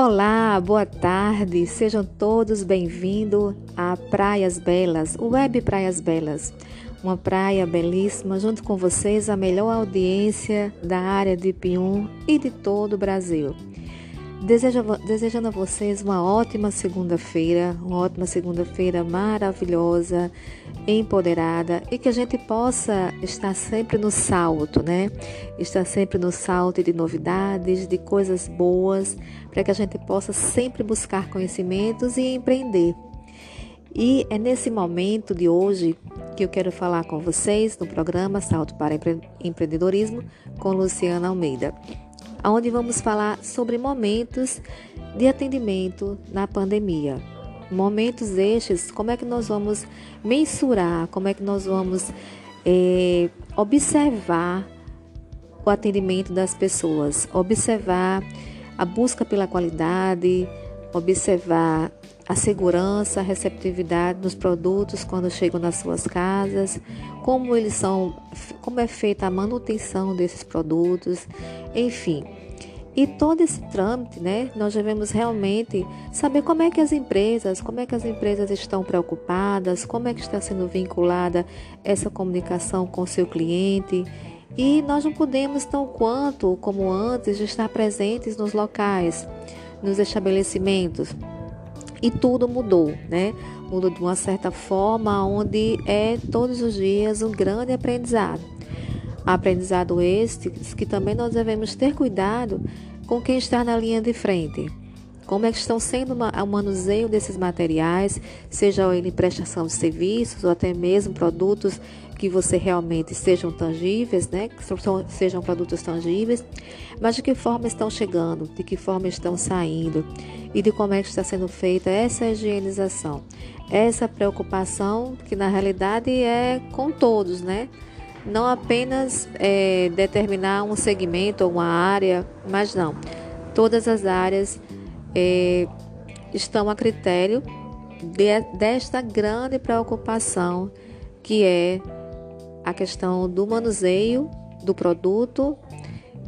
Olá, boa tarde, sejam todos bem-vindos a Praias Belas, Web Praias Belas. Uma praia belíssima, junto com vocês, a melhor audiência da área de Pium e de todo o Brasil. Desejando a vocês uma ótima segunda-feira, uma ótima segunda-feira maravilhosa, empoderada e que a gente possa estar sempre no salto, né? Estar sempre no salto de novidades, de coisas boas, para que a gente possa sempre buscar conhecimentos e empreender. E é nesse momento de hoje que eu quero falar com vocês no programa Salto para Empreendedorismo com Luciana Almeida onde vamos falar sobre momentos de atendimento na pandemia. Momentos estes, como é que nós vamos mensurar, como é que nós vamos é, observar o atendimento das pessoas, observar a busca pela qualidade, observar a segurança, a receptividade dos produtos quando chegam nas suas casas, como eles são, como é feita a manutenção desses produtos, enfim. E todo esse trâmite, né, nós devemos realmente saber como é que as empresas, como é que as empresas estão preocupadas, como é que está sendo vinculada essa comunicação com o seu cliente. E nós não podemos tão quanto como antes estar presentes nos locais, nos estabelecimentos. E tudo mudou, né? Mudou de uma certa forma, onde é todos os dias um grande aprendizado. Aprendizado este que também nós devemos ter cuidado com quem está na linha de frente. Como é que estão sendo o manuseio desses materiais, seja ele prestação de serviços ou até mesmo produtos que você realmente sejam tangíveis, né? Que sejam produtos tangíveis, mas de que forma estão chegando, de que forma estão saindo? E de como é que está sendo feita essa higienização, essa preocupação que na realidade é com todos, né? Não apenas é, determinar um segmento ou uma área, mas não, todas as áreas é, estão a critério de, desta grande preocupação que é a questão do manuseio do produto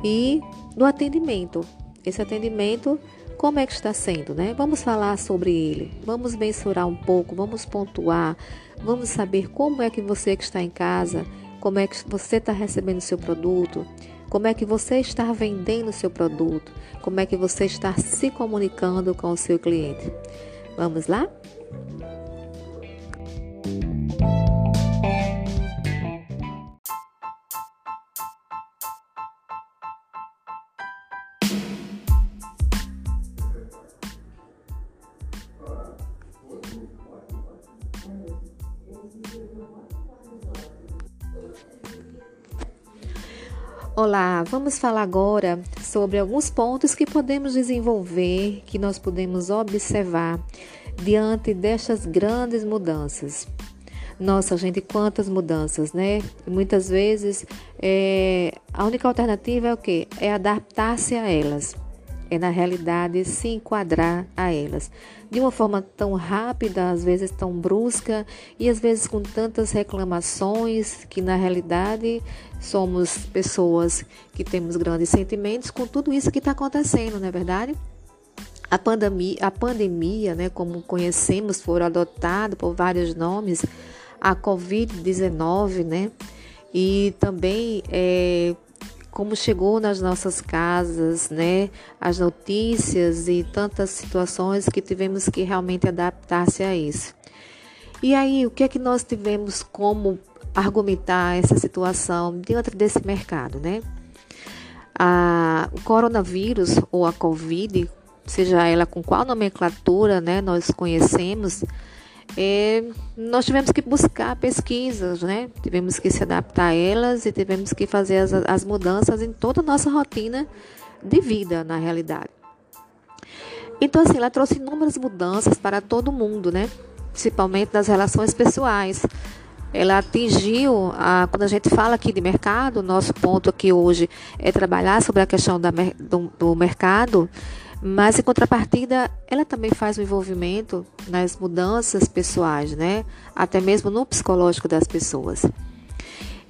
e do atendimento. Esse atendimento, como é que está sendo, né? Vamos falar sobre ele, vamos mensurar um pouco, vamos pontuar, vamos saber como é que você que está em casa, como é que você está recebendo o seu produto, como é que você está vendendo o seu produto, como é que você está se comunicando com o seu cliente. Vamos lá? Olá, vamos falar agora sobre alguns pontos que podemos desenvolver, que nós podemos observar diante destas grandes mudanças. Nossa, gente, quantas mudanças, né? Muitas vezes é, a única alternativa é o quê? É adaptar-se a elas é na realidade se enquadrar a elas. De uma forma tão rápida, às vezes tão brusca e às vezes com tantas reclamações que na realidade somos pessoas que temos grandes sentimentos com tudo isso que está acontecendo, não é verdade? A pandemia, a pandemia, né, como conhecemos, foram adotados por vários nomes, a Covid-19, né, e também é, como chegou nas nossas casas, né? As notícias e tantas situações que tivemos que realmente adaptar-se a isso. E aí, o que é que nós tivemos como argumentar essa situação dentro desse mercado, né? A, o coronavírus ou a Covid, seja ela com qual nomenclatura, né, nós conhecemos, nós tivemos que buscar pesquisas, né? Tivemos que se adaptar a elas e tivemos que fazer as, as mudanças em toda a nossa rotina de vida, na realidade. Então, assim, ela trouxe inúmeras mudanças para todo mundo, né? Principalmente nas relações pessoais. Ela atingiu, a, quando a gente fala aqui de mercado, nosso ponto aqui hoje é trabalhar sobre a questão da, do, do mercado mas em contrapartida, ela também faz o envolvimento nas mudanças pessoais, né? Até mesmo no psicológico das pessoas.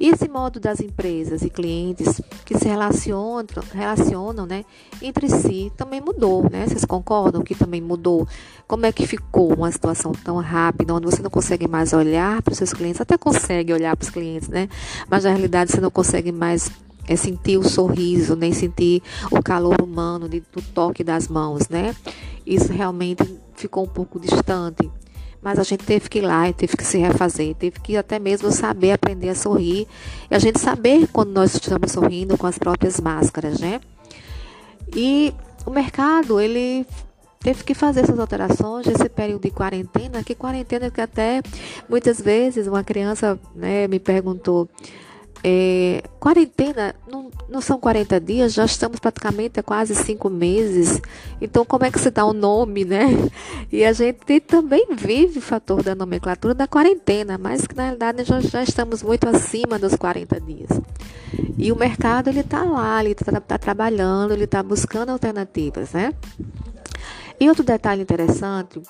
E esse modo das empresas e clientes que se relacionam, relacionam né, entre si também mudou, né? Vocês concordam que também mudou? Como é que ficou uma situação tão rápida, onde você não consegue mais olhar para os seus clientes, até consegue olhar para os clientes, né? Mas na realidade você não consegue mais é sentir o sorriso, nem sentir o calor humano de, do toque das mãos, né? Isso realmente ficou um pouco distante. Mas a gente teve que ir lá, teve que se refazer, teve que até mesmo saber aprender a sorrir. E a gente saber quando nós estamos sorrindo com as próprias máscaras, né? E o mercado, ele teve que fazer essas alterações nesse período de quarentena, que quarentena que até muitas vezes uma criança né, me perguntou, é, quarentena não, não, são 40 dias, já estamos praticamente há quase cinco meses. Então, como é que se dá o nome, né? E a gente também vive o fator da nomenclatura da quarentena, mas que na realidade já, já estamos muito acima dos 40 dias. E o mercado ele está lá, ele está tá trabalhando, ele está buscando alternativas, né? E outro detalhe interessante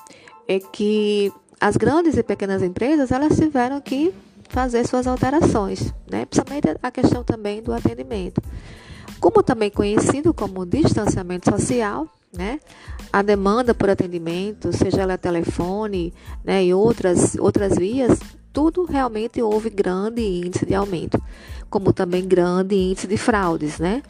é que as grandes e pequenas empresas elas tiveram que fazer suas alterações, né? principalmente a questão também do atendimento. Como também conhecido como distanciamento social, né? a demanda por atendimento, seja ela telefone né? e outras, outras vias, tudo realmente houve grande índice de aumento, como também grande índice de fraudes. Né?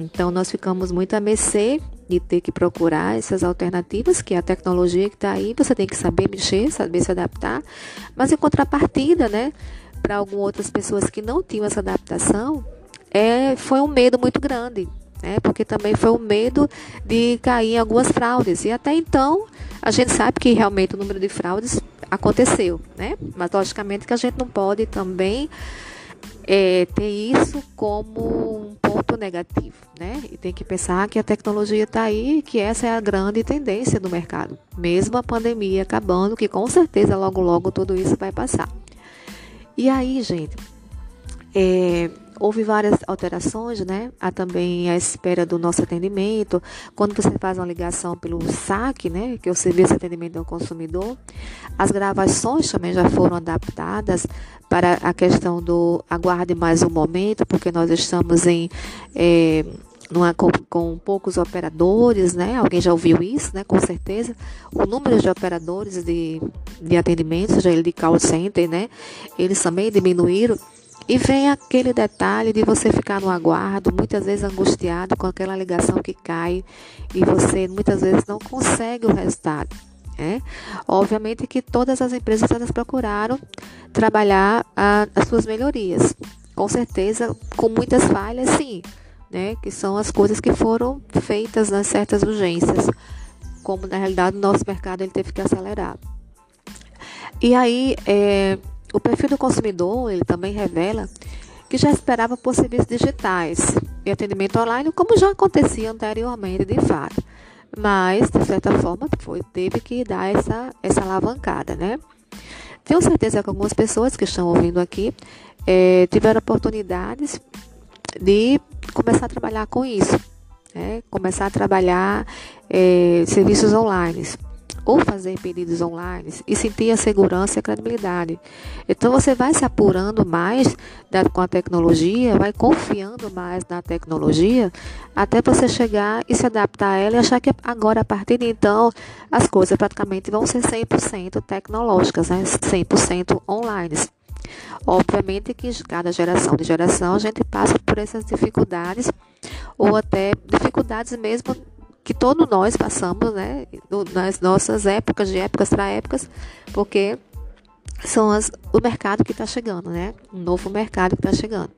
Então, nós ficamos muito a mercê de ter que procurar essas alternativas, que é a tecnologia que está aí, você tem que saber mexer, saber se adaptar, mas em contrapartida, né? Para algumas outras pessoas que não tinham essa adaptação, é, foi um medo muito grande, né? porque também foi o um medo de cair em algumas fraudes. E até então, a gente sabe que realmente o número de fraudes aconteceu, né? mas logicamente que a gente não pode também é, ter isso como um ponto negativo, né? E tem que pensar que a tecnologia está aí, que essa é a grande tendência do mercado, mesmo a pandemia acabando, que com certeza logo logo tudo isso vai passar. E aí, gente, é, houve várias alterações, né? Há também a espera do nosso atendimento. Quando você faz uma ligação pelo SAC, né? Que é o Serviço de Atendimento ao Consumidor, as gravações também já foram adaptadas para a questão do aguarde mais um momento, porque nós estamos em. É, numa, com, com, poucos operadores, né? Alguém já ouviu isso, né? Com certeza. O número de operadores de, de atendimento, seja ele de call center, né? Eles também diminuíram. E vem aquele detalhe de você ficar no aguardo, muitas vezes angustiado com aquela ligação que cai e você muitas vezes não consegue o resultado. Né? Obviamente que todas as empresas elas procuraram trabalhar a, as suas melhorias. Com certeza, com muitas falhas, sim né, que são as coisas que foram feitas nas certas urgências, como na realidade o nosso mercado ele teve que acelerar. E aí, é, o perfil do consumidor ele também revela que já esperava por serviços digitais e atendimento online, como já acontecia anteriormente, de fato. Mas, de certa forma, foi, teve que dar essa, essa alavancada, né? Tenho certeza que algumas pessoas que estão ouvindo aqui é, tiveram oportunidades de começar a trabalhar com isso, né? começar a trabalhar é, serviços online ou fazer pedidos online e sentir a segurança e a credibilidade. Então você vai se apurando mais da, com a tecnologia, vai confiando mais na tecnologia, até você chegar e se adaptar a ela e achar que agora, a partir de então, as coisas praticamente vão ser 100% tecnológicas, né? 100% online. Obviamente que cada geração de geração a gente passa por essas dificuldades ou até dificuldades mesmo que todos nós passamos, né, nas nossas épocas, de épocas para épocas, porque são as, o mercado que está chegando, né, um novo mercado que está chegando.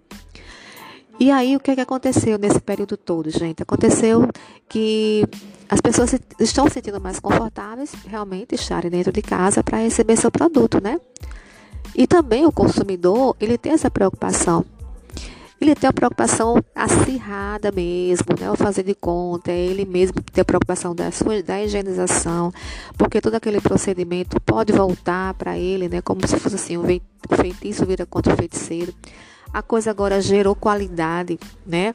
E aí, o que, é que aconteceu nesse período todo, gente? Aconteceu que as pessoas estão se sentindo mais confortáveis realmente estarem dentro de casa para receber seu produto, né? E também o consumidor, ele tem essa preocupação. Ele tem a preocupação acirrada mesmo, né? O fazer de conta, é ele mesmo tem a preocupação da, sua, da higienização, porque todo aquele procedimento pode voltar para ele, né? Como se fosse assim, o feitiço vira contra o feiticeiro. A coisa agora gerou qualidade, né?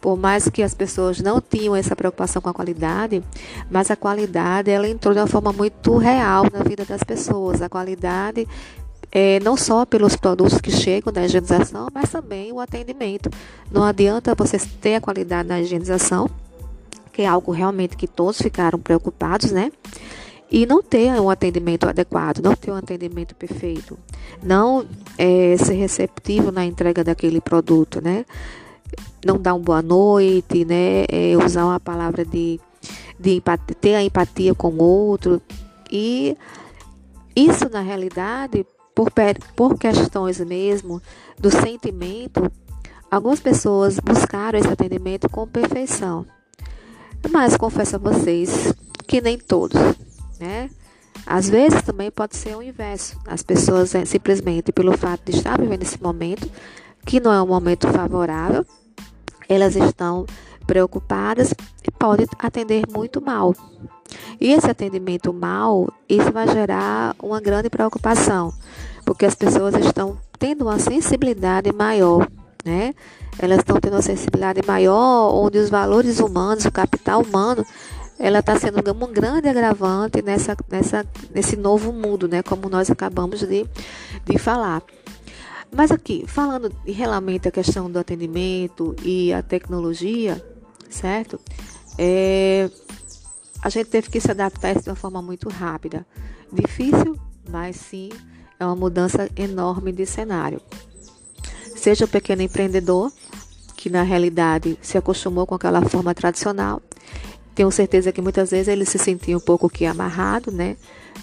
Por mais que as pessoas não tinham essa preocupação com a qualidade, mas a qualidade ela entrou de uma forma muito real na vida das pessoas. A qualidade é, não só pelos produtos que chegam da higienização, mas também o atendimento. Não adianta você ter a qualidade da higienização, que é algo realmente que todos ficaram preocupados, né? E não ter um atendimento adequado, não ter um atendimento perfeito, não é, ser receptivo na entrega daquele produto, né? Não dar uma boa noite, né? É, usar uma palavra de, de empatia, ter a empatia com o outro. E isso, na realidade, por, por questões mesmo do sentimento, algumas pessoas buscaram esse atendimento com perfeição. Mas confesso a vocês que nem todos, né? Às vezes também pode ser o inverso. As pessoas é, simplesmente pelo fato de estar vivendo esse momento, que não é um momento favorável, elas estão preocupadas e podem atender muito mal. E esse atendimento mal, isso vai gerar uma grande preocupação, porque as pessoas estão tendo uma sensibilidade maior, né? Elas estão tendo uma sensibilidade maior, onde os valores humanos, o capital humano, ela está sendo um grande agravante nessa, nessa, nesse novo mundo, né? Como nós acabamos de, de falar. Mas aqui, falando realmente a questão do atendimento e a tecnologia, certo? É, a gente teve que se adaptar de uma forma muito rápida. Difícil, mas sim é uma mudança enorme de cenário. Seja o pequeno empreendedor, que na realidade se acostumou com aquela forma tradicional, tenho certeza que muitas vezes ele se sentia um pouco que amarrado, né,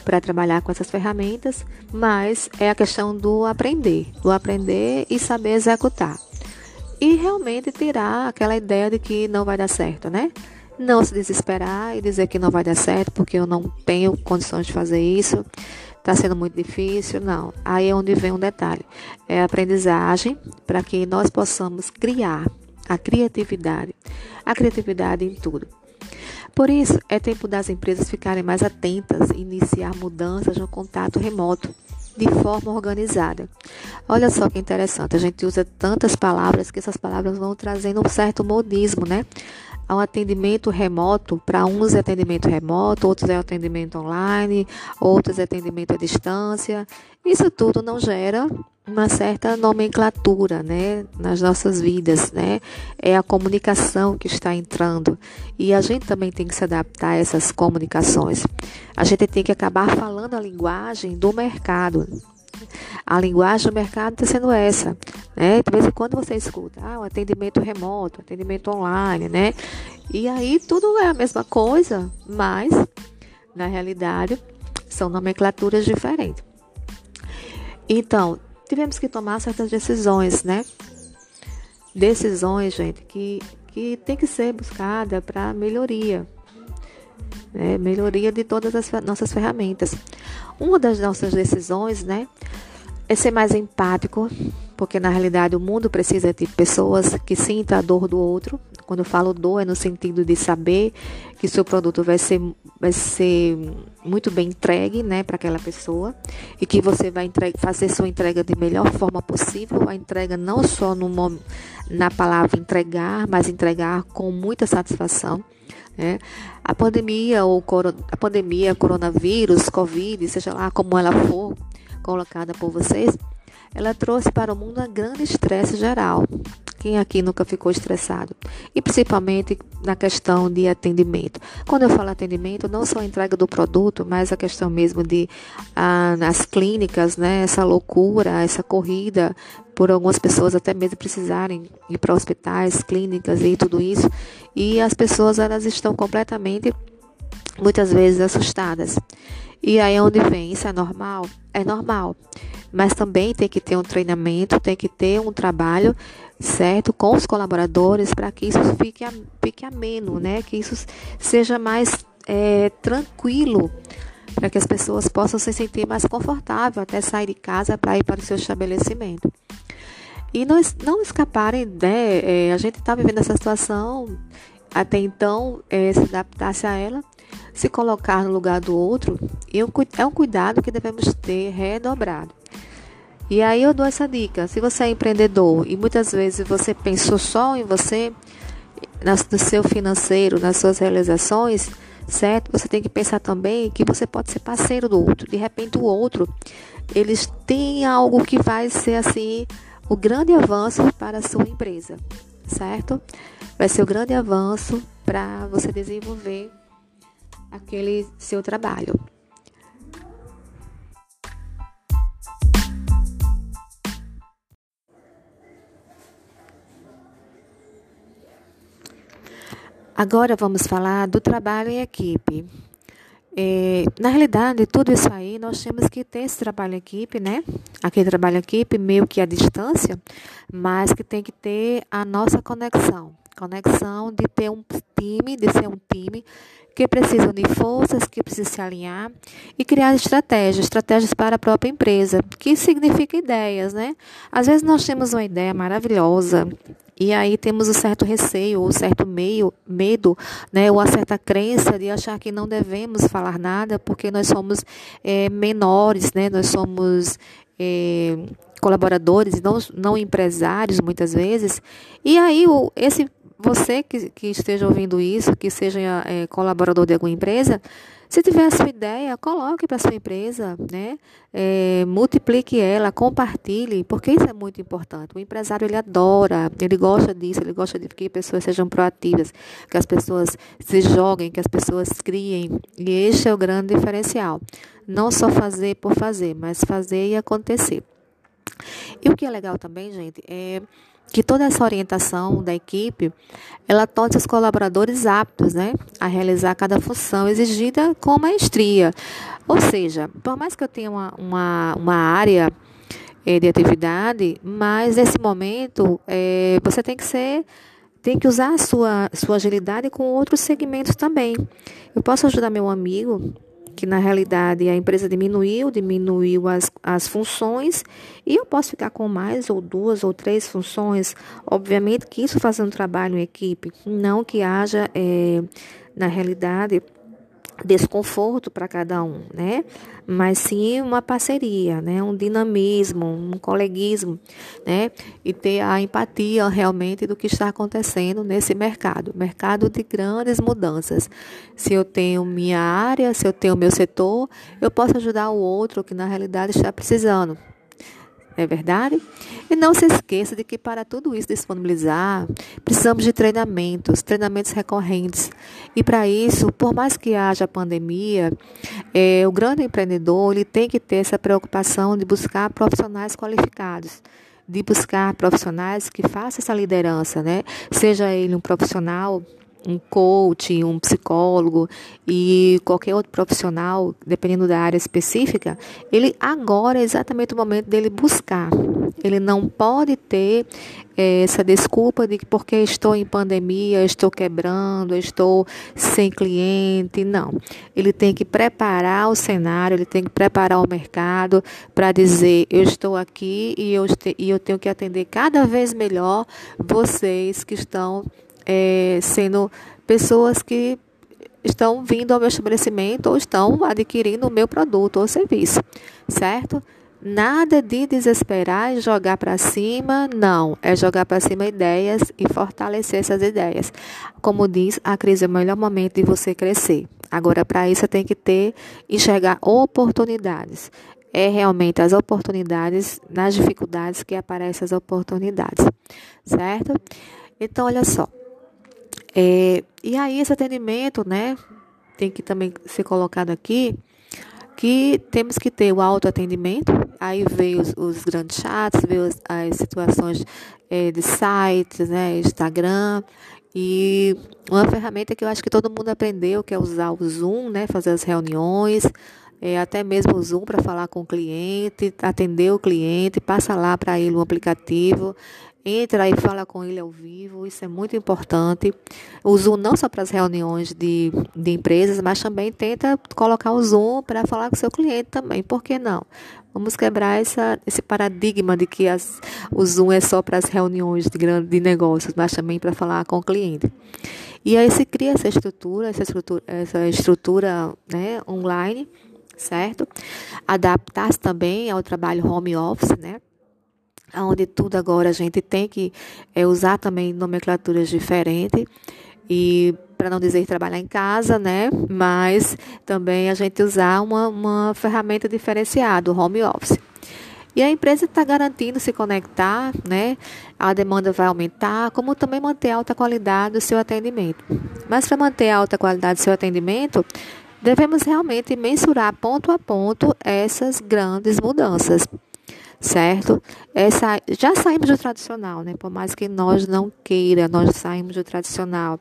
para trabalhar com essas ferramentas, mas é a questão do aprender, do aprender e saber executar. E realmente tirar aquela ideia de que não vai dar certo, né? Não se desesperar e dizer que não vai dar certo porque eu não tenho condições de fazer isso está sendo muito difícil, não. Aí é onde vem um detalhe: é a aprendizagem para que nós possamos criar a criatividade, a criatividade em tudo. Por isso, é tempo das empresas ficarem mais atentas e iniciar mudanças no contato remoto de forma organizada. Olha só que interessante, a gente usa tantas palavras que essas palavras vão trazendo um certo modismo, né? Há um atendimento remoto, para uns é atendimento remoto, outros é atendimento online, outros é atendimento à distância. Isso tudo não gera uma certa nomenclatura, né, nas nossas vidas, né? É a comunicação que está entrando e a gente também tem que se adaptar a essas comunicações. A gente tem que acabar falando a linguagem do mercado. A linguagem do mercado está sendo essa, né? De vez em quando você escuta, ah, o atendimento remoto, atendimento online, né? E aí tudo é a mesma coisa, mas na realidade são nomenclaturas diferentes. Então, tivemos que tomar certas decisões, né? Decisões, gente, que, que tem que ser buscada para melhoria, né? melhoria de todas as nossas ferramentas. Uma das nossas decisões, né, é ser mais empático, porque na realidade o mundo precisa de pessoas que sintam a dor do outro. Quando eu falo dor, é no sentido de saber que seu produto vai ser, vai ser muito bem entregue né, para aquela pessoa e que você vai entregue, fazer sua entrega de melhor forma possível. A entrega não só no, na palavra entregar, mas entregar com muita satisfação. Né? A pandemia, ou a pandemia, coronavírus, Covid, seja lá como ela for colocada por vocês, ela trouxe para o mundo um grande estresse geral. Quem aqui nunca ficou estressado? E principalmente na questão de atendimento. Quando eu falo atendimento, não só a entrega do produto, mas a questão mesmo de ah, as clínicas, né? Essa loucura, essa corrida por algumas pessoas até mesmo precisarem ir para hospitais, clínicas e tudo isso. E as pessoas elas estão completamente, muitas vezes, assustadas. E aí onde vem? Isso é normal? É normal. Mas também tem que ter um treinamento, tem que ter um trabalho certo com os colaboradores para que isso fique, fique ameno, né? Que isso seja mais é, tranquilo para que as pessoas possam se sentir mais confortável até sair de casa para ir para o seu estabelecimento. E não, não escaparem, né? É, a gente está vivendo essa situação, até então é, se adaptasse a ela se colocar no lugar do outro é um cuidado que devemos ter redobrado. E aí eu dou essa dica: se você é empreendedor e muitas vezes você pensou só em você, no seu financeiro, nas suas realizações, certo? Você tem que pensar também que você pode ser parceiro do outro. De repente, o outro eles têm algo que vai ser assim o grande avanço para a sua empresa, certo? Vai ser o grande avanço para você desenvolver aquele seu trabalho. Agora vamos falar do trabalho em equipe. É, na realidade, tudo isso aí nós temos que ter esse trabalho em equipe, né? Aquele trabalho em equipe, meio que à distância, mas que tem que ter a nossa conexão. Conexão de ter um time, de ser um time que precisa unir forças, que precisa se alinhar e criar estratégias, estratégias para a própria empresa, que significa ideias, né? Às vezes nós temos uma ideia maravilhosa e aí temos um certo receio, ou um certo meio, medo, né, ou uma certa crença de achar que não devemos falar nada porque nós somos é, menores, né? Nós somos é, colaboradores, não, não empresários muitas vezes. E aí o, esse você que, que esteja ouvindo isso, que seja é, colaborador de alguma empresa, se tiver a sua ideia, coloque para sua empresa, né? É, multiplique ela, compartilhe, porque isso é muito importante. O empresário ele adora, ele gosta disso, ele gosta de que as pessoas sejam proativas, que as pessoas se joguem, que as pessoas criem. E este é o grande diferencial. Não só fazer por fazer, mas fazer e acontecer. E o que é legal também, gente, é que toda essa orientação da equipe, ela torna os colaboradores aptos, né, a realizar cada função exigida com maestria. Ou seja, por mais que eu tenha uma, uma, uma área é, de atividade, mas nesse momento é, você tem que ser tem que usar a sua, sua agilidade com outros segmentos também. Eu posso ajudar meu amigo que na realidade a empresa diminuiu, diminuiu as, as funções e eu posso ficar com mais ou duas ou três funções. Obviamente que isso fazendo trabalho em equipe, não que haja, é, na realidade, desconforto para cada um, né? Mas sim uma parceria, né? Um dinamismo, um coleguismo, né? E ter a empatia realmente do que está acontecendo nesse mercado, mercado de grandes mudanças. Se eu tenho minha área, se eu tenho meu setor, eu posso ajudar o outro que na realidade está precisando é verdade? E não se esqueça de que para tudo isso disponibilizar, precisamos de treinamentos, treinamentos recorrentes. E para isso, por mais que haja pandemia, é, o grande empreendedor ele tem que ter essa preocupação de buscar profissionais qualificados de buscar profissionais que façam essa liderança, né? Seja ele um profissional um coach, um psicólogo e qualquer outro profissional, dependendo da área específica, ele agora é exatamente o momento dele buscar. Ele não pode ter é, essa desculpa de que porque estou em pandemia, estou quebrando, estou sem cliente. Não. Ele tem que preparar o cenário, ele tem que preparar o mercado para dizer: eu estou aqui e eu, e eu tenho que atender cada vez melhor vocês que estão é, sendo pessoas que estão vindo ao meu estabelecimento ou estão adquirindo o meu produto ou serviço, certo? Nada de desesperar e jogar para cima, não. É jogar para cima ideias e fortalecer essas ideias. Como diz, a crise é o melhor momento de você crescer. Agora, para isso, tem que ter, enxergar oportunidades. É realmente as oportunidades, nas dificuldades que aparecem as oportunidades, certo? Então, olha só. É, e aí esse atendimento, né, tem que também ser colocado aqui, que temos que ter o autoatendimento, aí veio os, os grandes chats, veio as, as situações é, de sites, né, Instagram, e uma ferramenta que eu acho que todo mundo aprendeu, que é usar o Zoom, né, fazer as reuniões, é, até mesmo o Zoom para falar com o cliente, atender o cliente, passa lá para ele um aplicativo, entra e fala com ele ao vivo, isso é muito importante. O Zoom não só para as reuniões de, de empresas, mas também tenta colocar o Zoom para falar com o seu cliente também, por que não? Vamos quebrar essa, esse paradigma de que as, o Zoom é só para as reuniões de, grande, de negócios, mas também para falar com o cliente. E aí se cria essa estrutura, essa estrutura, essa estrutura né, online, certo? Adaptar-se também ao trabalho home office, né? Onde tudo agora a gente tem que é, usar também nomenclaturas diferentes. e para não dizer trabalhar em casa, né? Mas também a gente usar uma, uma ferramenta diferenciada, o home office. E a empresa está garantindo se conectar, né? A demanda vai aumentar, como também manter alta qualidade do seu atendimento. Mas para manter alta qualidade do seu atendimento, devemos realmente mensurar ponto a ponto essas grandes mudanças certo? Essa, já saímos do tradicional, né? Por mais que nós não queira, nós saímos do tradicional.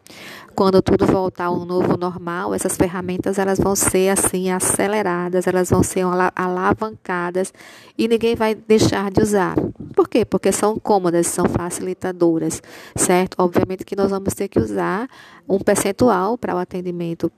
Quando tudo voltar ao novo normal, essas ferramentas elas vão ser assim aceleradas, elas vão ser alavancadas e ninguém vai deixar de usar. Por quê? Porque são cômodas, são facilitadoras, certo? Obviamente que nós vamos ter que usar um percentual para o atendimento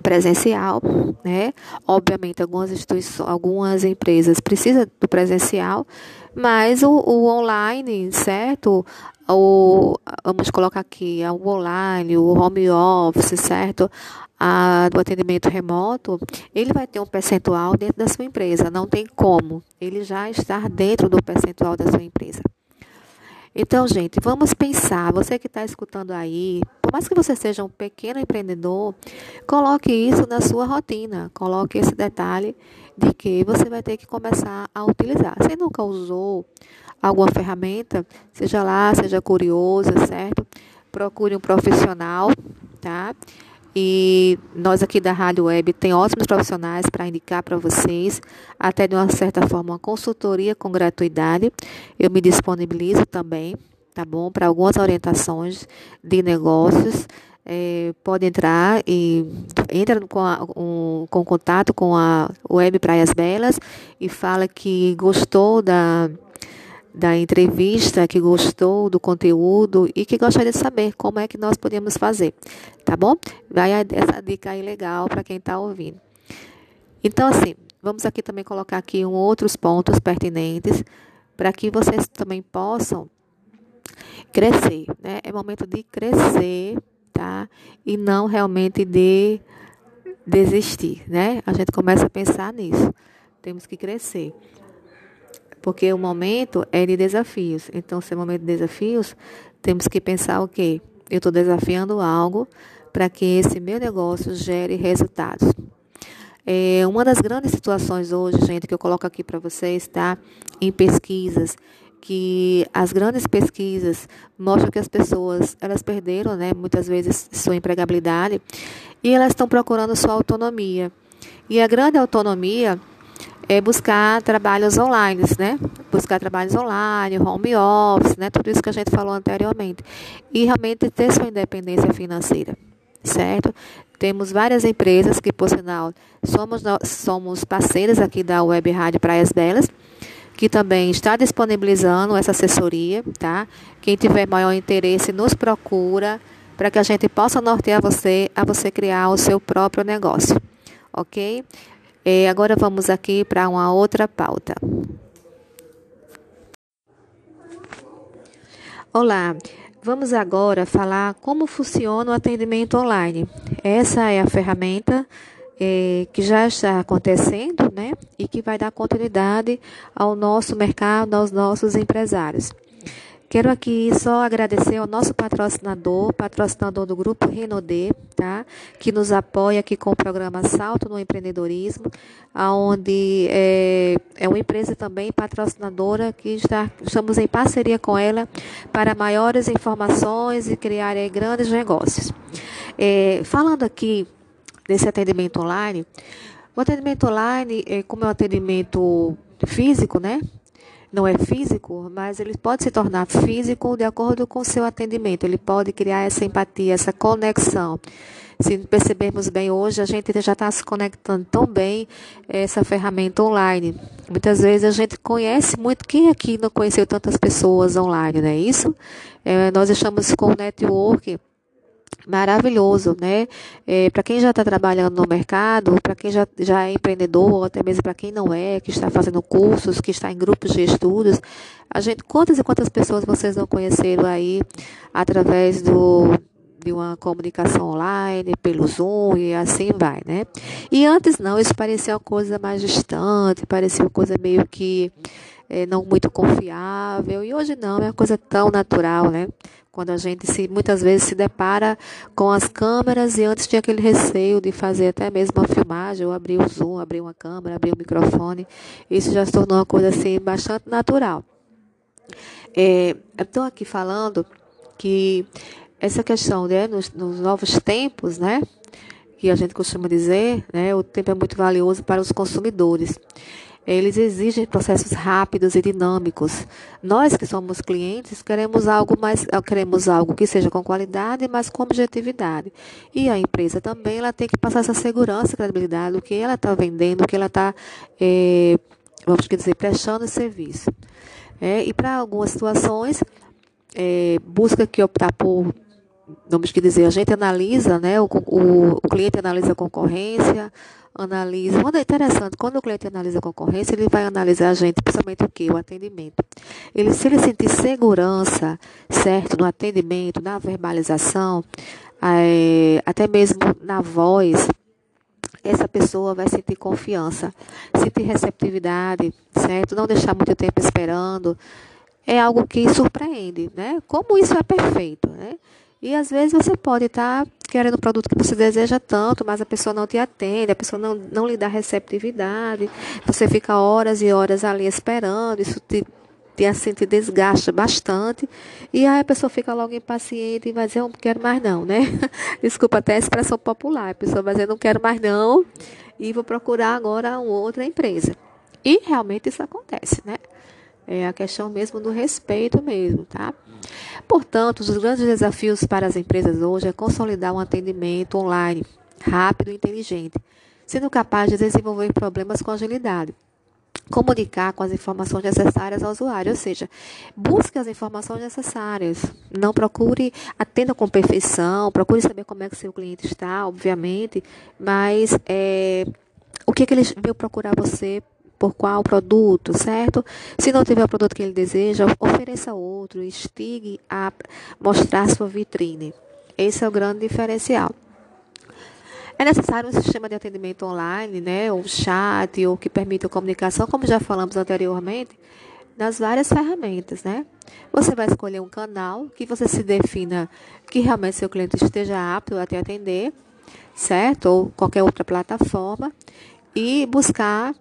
presencial, né? Obviamente, algumas instituições, algumas empresas precisam do presencial, mas o, o online, certo? O, vamos colocar aqui, o online, o home office, certo? A, do atendimento remoto, ele vai ter um percentual dentro da sua empresa, não tem como. Ele já está dentro do percentual da sua empresa. Então, gente, vamos pensar. Você que está escutando aí, por mais que você seja um pequeno empreendedor, coloque isso na sua rotina. Coloque esse detalhe de que você vai ter que começar a utilizar. Você nunca usou alguma ferramenta, seja lá, seja curioso, certo? Procure um profissional, tá? E nós aqui da Rádio Web tem ótimos profissionais para indicar para vocês, até de uma certa forma, uma consultoria com gratuidade. Eu me disponibilizo também, tá bom? Para algumas orientações de negócios. É, pode entrar e entra com, a, um, com contato com a Web Praias Belas e fala que gostou da da entrevista, que gostou do conteúdo e que gostaria de saber como é que nós podemos fazer, tá bom? Vai essa dica aí legal para quem está ouvindo. Então, assim, vamos aqui também colocar aqui um outros pontos pertinentes para que vocês também possam crescer, né? É momento de crescer, tá? E não realmente de desistir, né? A gente começa a pensar nisso. Temos que crescer porque o momento é de desafios. Então, se é momento de desafios, temos que pensar o quê? Eu estou desafiando algo para que esse meu negócio gere resultados. É, uma das grandes situações hoje, gente, que eu coloco aqui para vocês, tá? Em pesquisas, que as grandes pesquisas mostram que as pessoas, elas perderam, né, muitas vezes sua empregabilidade e elas estão procurando sua autonomia. E a grande autonomia é buscar trabalhos online, né? Buscar trabalhos online, home office, né? Tudo isso que a gente falou anteriormente. E realmente ter sua independência financeira, certo? Temos várias empresas que, por sinal, somos, somos parceiras aqui da Web Rádio Praias Belas, que também está disponibilizando essa assessoria, tá? Quem tiver maior interesse, nos procura para que a gente possa nortear você a você criar o seu próprio negócio, ok? E agora vamos aqui para uma outra pauta. Olá, vamos agora falar como funciona o atendimento online. Essa é a ferramenta é, que já está acontecendo, né? E que vai dar continuidade ao nosso mercado, aos nossos empresários. Quero aqui só agradecer ao nosso patrocinador, patrocinador do grupo Renaudet, tá? Que nos apoia aqui com o programa Salto no Empreendedorismo, aonde é, é uma empresa também patrocinadora que está, estamos em parceria com ela para maiores informações e criar é, grandes negócios. É, falando aqui desse atendimento online, o atendimento online, é, como é um atendimento físico, né? Não é físico, mas ele pode se tornar físico de acordo com o seu atendimento. Ele pode criar essa empatia, essa conexão. Se percebermos bem hoje, a gente já está se conectando tão bem essa ferramenta online. Muitas vezes a gente conhece muito. Quem aqui não conheceu tantas pessoas online, não é isso? É, nós estamos com o network maravilhoso, né? É, para quem já está trabalhando no mercado, para quem já, já é empreendedor, ou até mesmo para quem não é, que está fazendo cursos, que está em grupos de estudos, a gente, quantas e quantas pessoas vocês não conheceram aí através do de uma comunicação online, pelo Zoom e assim vai, né? E antes não, isso parecia uma coisa mais distante, parecia uma coisa meio que é, não muito confiável. E hoje não, é uma coisa tão natural, né? Quando a gente se muitas vezes se depara com as câmeras e antes tinha aquele receio de fazer até mesmo uma filmagem, ou abrir o zoom, abrir uma câmera, abrir o microfone. Isso já se tornou uma coisa assim bastante natural. É, estou aqui falando que essa questão, né, nos, nos novos tempos, né, que a gente costuma dizer, né, o tempo é muito valioso para os consumidores. Eles exigem processos rápidos e dinâmicos. Nós que somos clientes queremos algo mais, queremos algo que seja com qualidade, mas com objetividade. E a empresa também ela tem que passar essa segurança, credibilidade do que ela está vendendo, do que ela está, é, vamos dizer, prestando serviço. É, e para algumas situações, é, busca que optar por, vamos dizer, a gente analisa, né, o, o, o cliente analisa a concorrência, analisa. Quando é interessante, quando o cliente analisa a concorrência, ele vai analisar a gente, principalmente o que? O atendimento. Ele, se ele sentir segurança, certo, no atendimento, na verbalização, é, até mesmo na voz, essa pessoa vai sentir confiança, sentir receptividade, certo? Não deixar muito tempo esperando. É algo que surpreende, né? Como isso é perfeito, né? E às vezes você pode estar tá querendo o produto que você deseja tanto, mas a pessoa não te atende, a pessoa não, não lhe dá receptividade, você fica horas e horas ali esperando, isso te te, assim, te desgasta bastante. E aí a pessoa fica logo impaciente e vai dizer, eu não quero mais não, né? Desculpa até a expressão popular. A pessoa vai dizer, não quero mais não e vou procurar agora outra empresa. E realmente isso acontece, né? É a questão mesmo do respeito mesmo, tá? Portanto, os grandes desafios para as empresas hoje é consolidar um atendimento online rápido e inteligente, sendo capaz de desenvolver problemas com agilidade comunicar com as informações necessárias ao usuário, ou seja, busque as informações necessárias. Não procure, atenda com perfeição, procure saber como é que o seu cliente está, obviamente, mas é, o que, que ele veio procurar você por qual produto, certo? Se não tiver o produto que ele deseja, ofereça outro, instigue a mostrar sua vitrine. Esse é o grande diferencial. É necessário um sistema de atendimento online, né, ou chat, ou que permita comunicação, como já falamos anteriormente, nas várias ferramentas, né? Você vai escolher um canal que você se defina que realmente seu cliente esteja apto a te atender, certo? Ou qualquer outra plataforma e buscar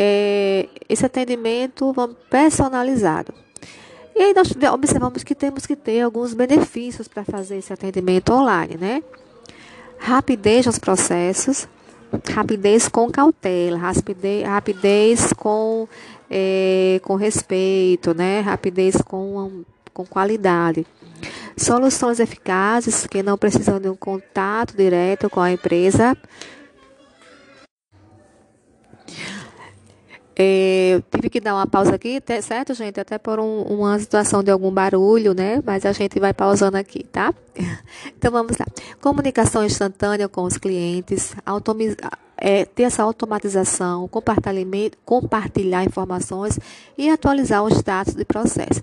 é, esse atendimento personalizado. E aí nós observamos que temos que ter alguns benefícios para fazer esse atendimento online, né? rapidez nos processos, rapidez com cautela, rapidez, rapidez com, é, com respeito, né? rapidez com, com qualidade. Soluções eficazes que não precisam de um contato direto com a empresa eu tive que dar uma pausa aqui, certo, gente? Até por um, uma situação de algum barulho, né? Mas a gente vai pausando aqui, tá? Então vamos lá. Comunicação instantânea com os clientes, é, ter essa automatização, compartilhar informações e atualizar o status de processo.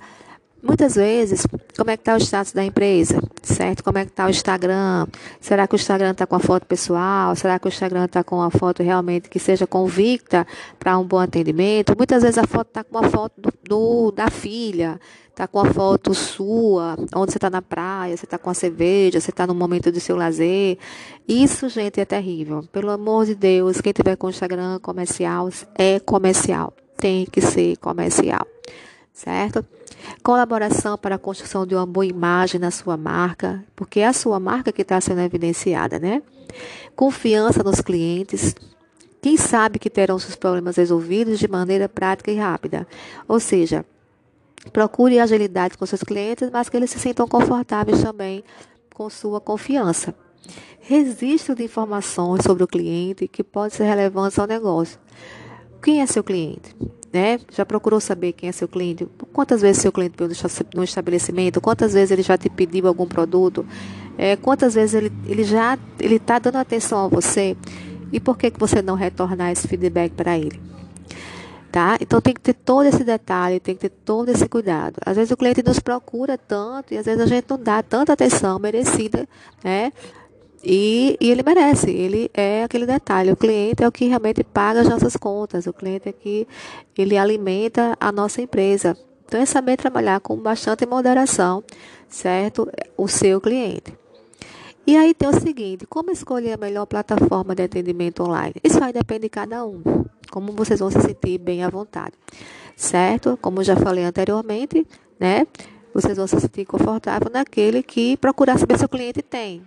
Muitas vezes, como é que está o status da empresa, certo? Como é que está o Instagram? Será que o Instagram está com a foto pessoal? Será que o Instagram está com a foto realmente que seja convicta para um bom atendimento? Muitas vezes a foto está com uma foto do, do, da filha, está com a foto sua, onde você está na praia, você está com a cerveja, você está no momento do seu lazer. Isso, gente, é terrível. Pelo amor de Deus, quem tiver com o Instagram comercial é comercial. Tem que ser comercial, certo? Colaboração para a construção de uma boa imagem na sua marca, porque é a sua marca que está sendo evidenciada, né? Confiança nos clientes. Quem sabe que terão seus problemas resolvidos de maneira prática e rápida. Ou seja, procure agilidade com seus clientes, mas que eles se sintam confortáveis também com sua confiança. Registro de informações sobre o cliente que pode ser relevante ao negócio. Quem é seu cliente? né? Já procurou saber quem é seu cliente? Quantas vezes seu cliente veio no estabelecimento? Quantas vezes ele já te pediu algum produto? É, quantas vezes ele, ele já ele está dando atenção a você? E por que, que você não retornar esse feedback para ele? Tá? Então tem que ter todo esse detalhe, tem que ter todo esse cuidado. Às vezes o cliente nos procura tanto e às vezes a gente não dá tanta atenção merecida, né? E, e, ele merece, ele é aquele detalhe. O cliente é o que realmente paga as nossas contas, o cliente é que ele alimenta a nossa empresa. Então é saber trabalhar com bastante moderação, certo? O seu cliente. E aí tem o seguinte, como escolher a melhor plataforma de atendimento online? Isso vai depender de cada um, como vocês vão se sentir bem à vontade, certo? Como já falei anteriormente, né? Vocês vão se sentir confortável naquele que procurar saber se o cliente tem.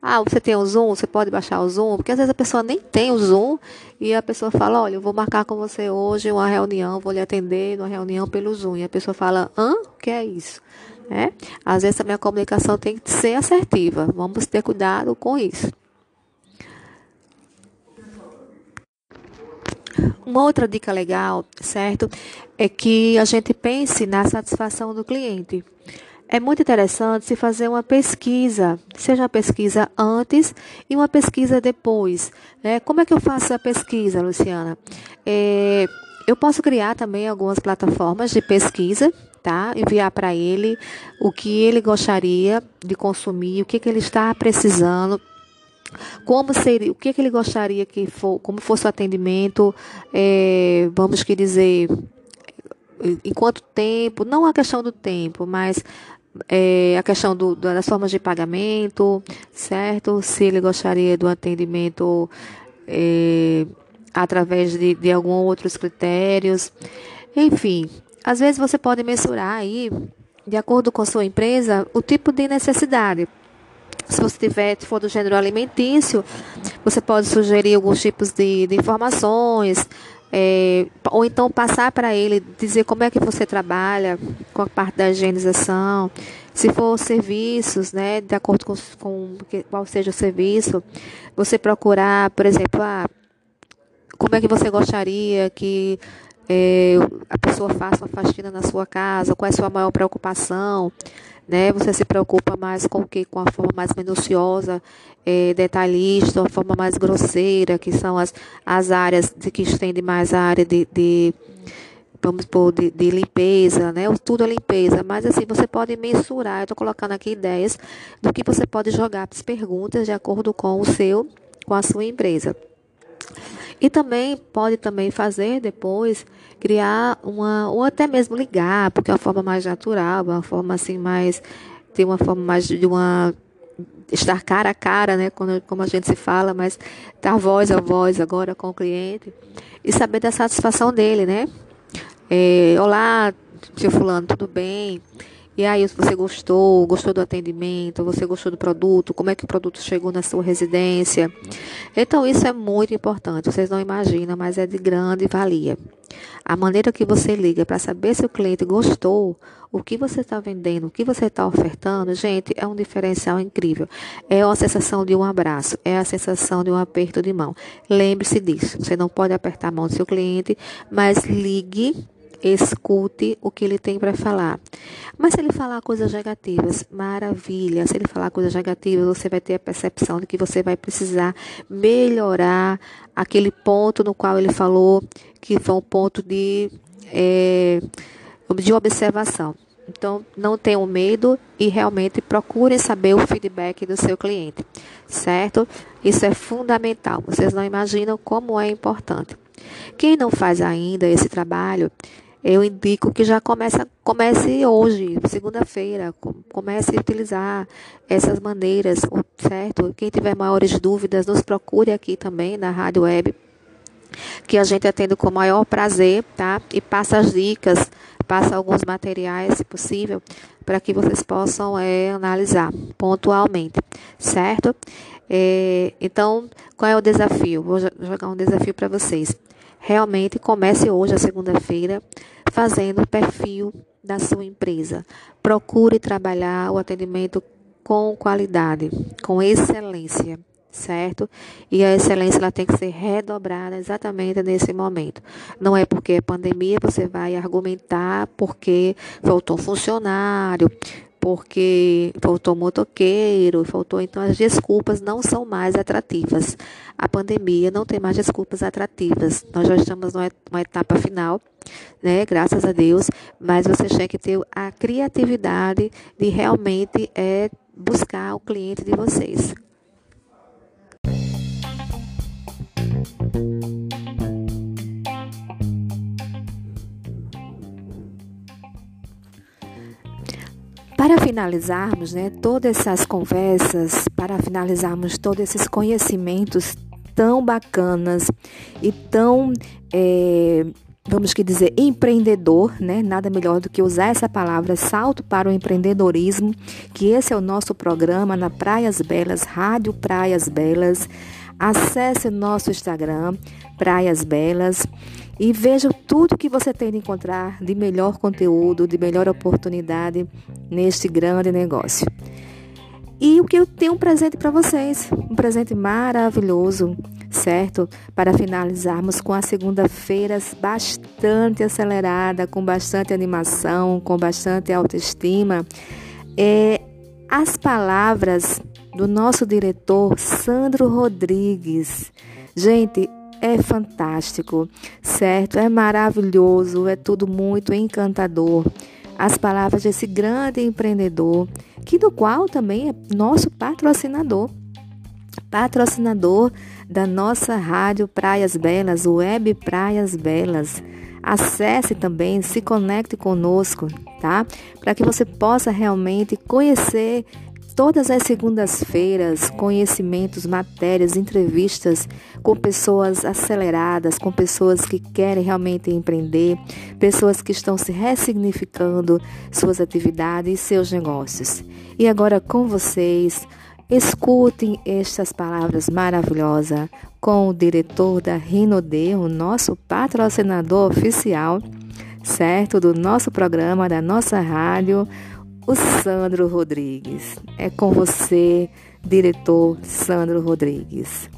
Ah, você tem o Zoom? Você pode baixar o Zoom? Porque às vezes a pessoa nem tem o Zoom e a pessoa fala: Olha, eu vou marcar com você hoje uma reunião, vou lhe atender numa reunião pelo Zoom. E a pessoa fala: Hã? O que é isso? É? Às vezes a minha comunicação tem que ser assertiva. Vamos ter cuidado com isso. Uma outra dica legal, certo? É que a gente pense na satisfação do cliente é muito interessante se fazer uma pesquisa, seja uma pesquisa antes e uma pesquisa depois. Né? Como é que eu faço a pesquisa, Luciana? É, eu posso criar também algumas plataformas de pesquisa, tá? Enviar para ele o que ele gostaria de consumir, o que, que ele está precisando, como seria, o que, que ele gostaria que for, como fosse o atendimento, é, vamos que dizer, em quanto tempo, não a questão do tempo, mas é, a questão do, das formas de pagamento, certo? Se ele gostaria do atendimento é, através de, de alguns outros critérios. Enfim, às vezes você pode mensurar aí, de acordo com sua empresa, o tipo de necessidade. Se você tiver, for do gênero alimentício, você pode sugerir alguns tipos de, de informações, é, ou então passar para ele, dizer como é que você trabalha com a parte da higienização, se for serviços, né, de acordo com, com qual seja o serviço, você procurar, por exemplo, ah, como é que você gostaria que é, a pessoa faça uma faxina na sua casa, qual é a sua maior preocupação, né? Você se preocupa mais com o que? Com a forma mais minuciosa, é, detalhista, a forma mais grosseira, que são as, as áreas de, que estende mais a área de, de vamos por de, de, limpeza, né? Tudo é limpeza, mas assim você pode mensurar. Eu estou colocando aqui ideias do que você pode jogar as perguntas de acordo com o seu, com a sua empresa. E também pode também fazer depois criar uma ou até mesmo ligar, porque é uma forma mais natural, uma forma assim mais tem uma forma mais de uma estar cara a cara, né, quando, como a gente se fala, mas estar voz a voz agora com o cliente e saber da satisfação dele, né? É, Olá, seu fulano, tudo bem? E aí, se você gostou, gostou do atendimento, você gostou do produto, como é que o produto chegou na sua residência. Então, isso é muito importante. Vocês não imaginam, mas é de grande valia. A maneira que você liga para saber se o cliente gostou, o que você está vendendo, o que você está ofertando, gente, é um diferencial incrível. É a sensação de um abraço, é a sensação de um aperto de mão. Lembre-se disso. Você não pode apertar a mão do seu cliente, mas ligue escute o que ele tem para falar. Mas se ele falar coisas negativas, maravilha. Se ele falar coisas negativas, você vai ter a percepção de que você vai precisar melhorar aquele ponto no qual ele falou que foi um ponto de, é, de observação. Então, não tenham medo e realmente procurem saber o feedback do seu cliente, certo? Isso é fundamental. Vocês não imaginam como é importante. Quem não faz ainda esse trabalho, eu indico que já começa, comece hoje, segunda-feira, comece a utilizar essas maneiras, certo? Quem tiver maiores dúvidas, nos procure aqui também na Rádio Web, que a gente atende com o maior prazer, tá? E passa as dicas, passa alguns materiais, se possível, para que vocês possam é, analisar pontualmente, certo? É, então, qual é o desafio? Vou jogar um desafio para vocês realmente comece hoje, a segunda-feira, fazendo o perfil da sua empresa. Procure trabalhar o atendimento com qualidade, com excelência, certo? E a excelência ela tem que ser redobrada exatamente nesse momento. Não é porque é pandemia você vai argumentar porque faltou funcionário, porque faltou motoqueiro, faltou então as desculpas não são mais atrativas. A pandemia não tem mais desculpas atrativas. Nós já estamos numa etapa final, né? Graças a Deus, mas vocês têm que ter a criatividade de realmente é buscar o cliente de vocês. Para finalizarmos, né, todas essas conversas, para finalizarmos todos esses conhecimentos tão bacanas e tão, é, vamos que dizer, empreendedor, né? Nada melhor do que usar essa palavra, salto para o empreendedorismo, que esse é o nosso programa na Praias Belas, Rádio Praias Belas. Acesse nosso Instagram, Praias Belas e veja tudo que você tem de encontrar de melhor conteúdo, de melhor oportunidade neste grande negócio. E o que eu tenho um presente para vocês, um presente maravilhoso, certo? Para finalizarmos com a segunda-feira bastante acelerada, com bastante animação, com bastante autoestima, é as palavras do nosso diretor Sandro Rodrigues. Gente, é fantástico, certo? É maravilhoso, é tudo muito encantador. As palavras desse grande empreendedor, que do qual também é nosso patrocinador. Patrocinador da nossa rádio Praias Belas, Web Praias Belas. Acesse também, se conecte conosco, tá? Para que você possa realmente conhecer Todas as segundas-feiras, conhecimentos, matérias, entrevistas com pessoas aceleradas, com pessoas que querem realmente empreender, pessoas que estão se ressignificando suas atividades e seus negócios. E agora com vocês, escutem estas palavras maravilhosas com o diretor da Rinode, o nosso patrocinador oficial, certo? Do nosso programa, da nossa rádio o Sandro Rodrigues. É com você, diretor Sandro Rodrigues.